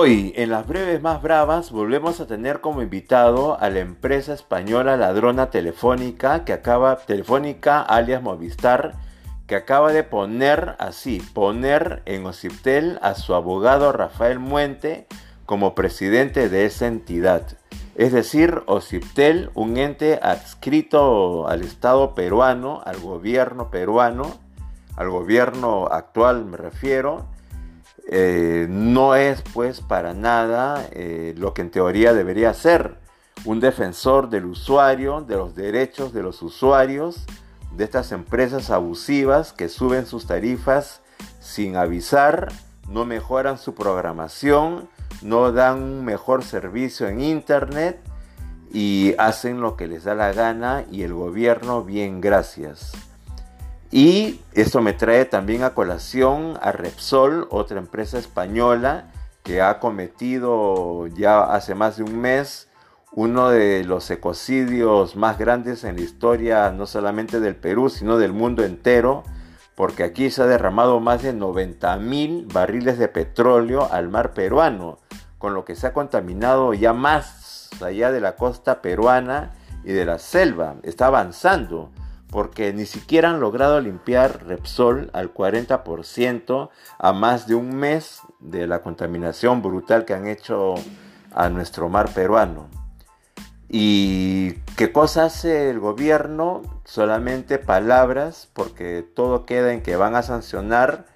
Hoy, en las breves más bravas, volvemos a tener como invitado a la empresa española ladrona telefónica que acaba, telefónica alias Movistar, que acaba de poner así, poner en Ociptel a su abogado Rafael Muente como presidente de esa entidad. Es decir, Ociptel, un ente adscrito al Estado peruano, al gobierno peruano, al gobierno actual me refiero, eh, no es pues para nada eh, lo que en teoría debería ser un defensor del usuario, de los derechos de los usuarios, de estas empresas abusivas que suben sus tarifas sin avisar, no mejoran su programación, no dan un mejor servicio en internet y hacen lo que les da la gana y el gobierno bien gracias. Y esto me trae también a colación a Repsol, otra empresa española que ha cometido ya hace más de un mes uno de los ecocidios más grandes en la historia, no solamente del Perú, sino del mundo entero, porque aquí se ha derramado más de 90 mil barriles de petróleo al mar peruano, con lo que se ha contaminado ya más allá de la costa peruana y de la selva. Está avanzando porque ni siquiera han logrado limpiar Repsol al 40% a más de un mes de la contaminación brutal que han hecho a nuestro mar peruano. ¿Y qué cosa hace el gobierno? Solamente palabras, porque todo queda en que van a sancionar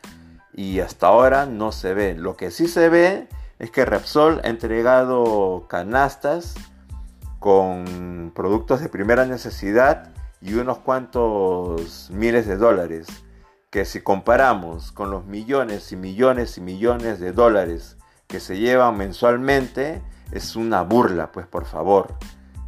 y hasta ahora no se ve. Lo que sí se ve es que Repsol ha entregado canastas con productos de primera necesidad y unos cuantos miles de dólares, que si comparamos con los millones y millones y millones de dólares que se llevan mensualmente, es una burla, pues por favor,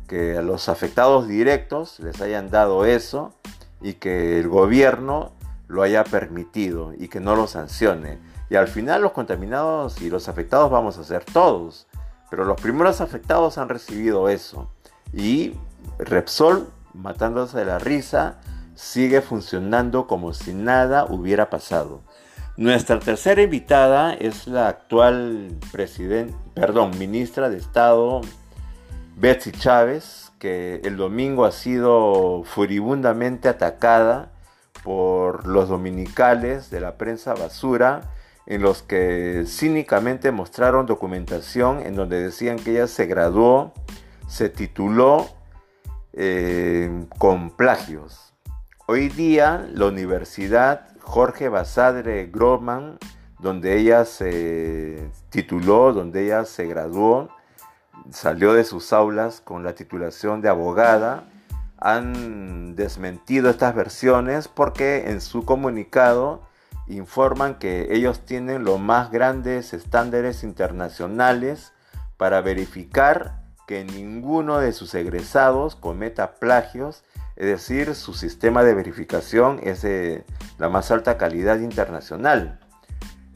que a los afectados directos les hayan dado eso y que el gobierno lo haya permitido y que no lo sancione. Y al final los contaminados y los afectados vamos a ser todos, pero los primeros afectados han recibido eso. Y Repsol matándose de la risa, sigue funcionando como si nada hubiera pasado. Nuestra tercera invitada es la actual perdón, ministra de Estado Betsy Chávez, que el domingo ha sido furibundamente atacada por los dominicales de la prensa basura, en los que cínicamente mostraron documentación en donde decían que ella se graduó, se tituló eh, con plagios. Hoy día la Universidad Jorge Basadre Groman, donde ella se tituló, donde ella se graduó, salió de sus aulas con la titulación de abogada, han desmentido estas versiones porque en su comunicado informan que ellos tienen los más grandes estándares internacionales para verificar que ninguno de sus egresados cometa plagios, es decir, su sistema de verificación es de la más alta calidad internacional.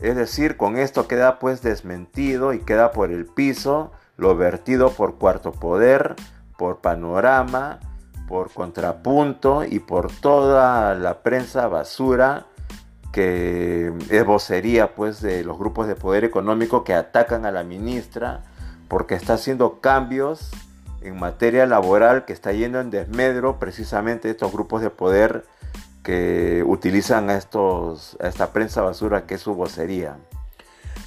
Es decir, con esto queda pues desmentido y queda por el piso lo vertido por Cuarto Poder, por Panorama, por Contrapunto y por toda la prensa basura que es vocería pues de los grupos de poder económico que atacan a la ministra porque está haciendo cambios en materia laboral que está yendo en desmedro precisamente estos grupos de poder que utilizan a, estos, a esta prensa basura que es su vocería.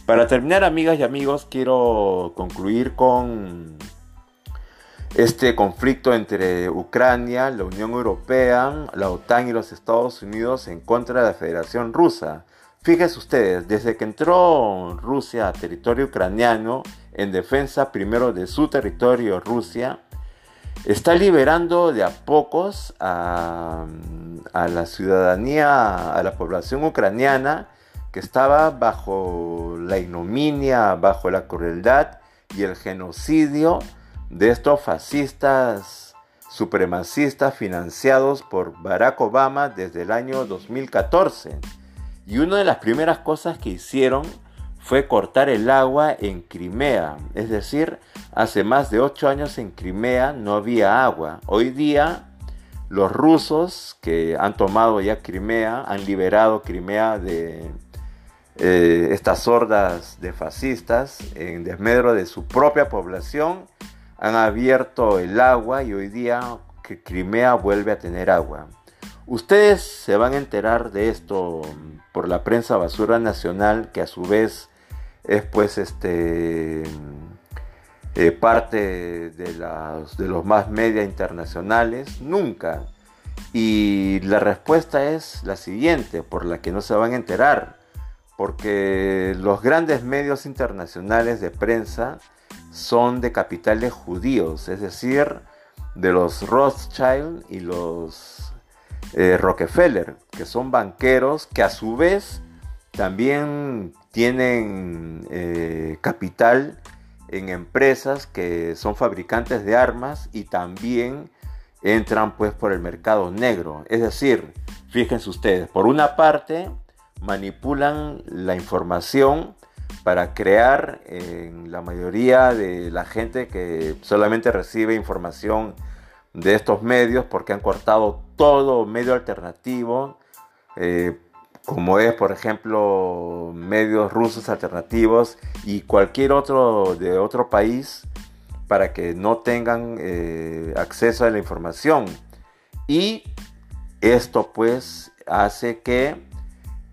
Para terminar, amigas y amigos, quiero concluir con este conflicto entre Ucrania, la Unión Europea, la OTAN y los Estados Unidos en contra de la Federación Rusa. Fíjense ustedes, desde que entró Rusia a territorio ucraniano, en defensa primero de su territorio, Rusia, está liberando de a pocos a, la ciudadanía, a la población ucraniana que estaba bajo la ignominia, bajo la crueldad y el genocidio de estos fascistas supremacistas financiados por Barack Obama desde el año 2014. Y una de las primeras cosas que hicieron fue cortar el agua en Crimea. Es decir, hace más de ocho años en Crimea no había agua. Hoy día los rusos que han tomado ya Crimea, han liberado Crimea de, eh, estas hordas de fascistas en desmedro de su propia población han abierto el agua y hoy día Crimea vuelve a tener agua. Ustedes se van a enterar de esto por la prensa basura nacional que a su vez es pues este eh, parte de, de los más media internacionales, nunca. Y la respuesta es la siguiente, por la que no se van a enterar, porque los grandes medios internacionales de prensa son de capitales judíos, es decir, de los Rothschild y los eh, Rockefeller, que son banqueros que a su vez también tienen eh, capital en empresas que son fabricantes de armas y también entran pues por el mercado negro. Es decir, fíjense ustedes, por una parte manipulan la información para crear en la mayoría de la gente que solamente recibe información de estos medios porque han cortado todo medio alternativo eh, como es por ejemplo medios rusos alternativos y cualquier otro de otro país para que no tengan eh, acceso a la información y esto pues hace que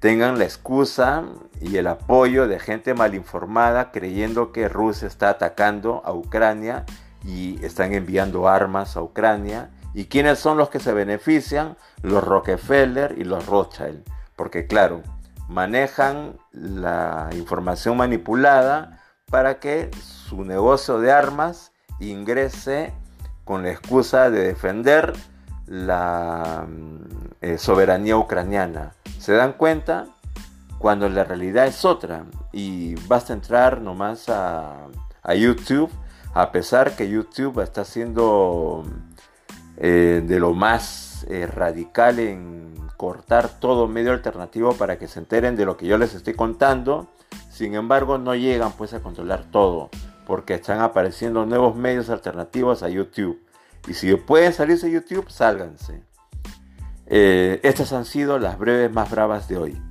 tengan la excusa y el apoyo de gente mal informada creyendo que Rusia está atacando a Ucrania y están enviando armas a Ucrania. ¿Y quiénes son los que se benefician? Los Rockefeller y los Rothschild. Porque claro, manejan la información manipulada para que su negocio de armas ingrese con la excusa de defender la eh, soberanía ucraniana. ¿Se dan cuenta? Cuando la realidad es otra. Y basta entrar nomás a, a YouTube, a pesar que YouTube está siendo eh, de lo más eh, radical en cortar todo medio alternativo para que se enteren de lo que yo les estoy contando. Sin embargo, no llegan pues a controlar todo, porque están apareciendo nuevos medios alternativos a YouTube. Y si pueden salirse de YouTube, sálganse. Eh, estas han sido las breves más bravas de hoy.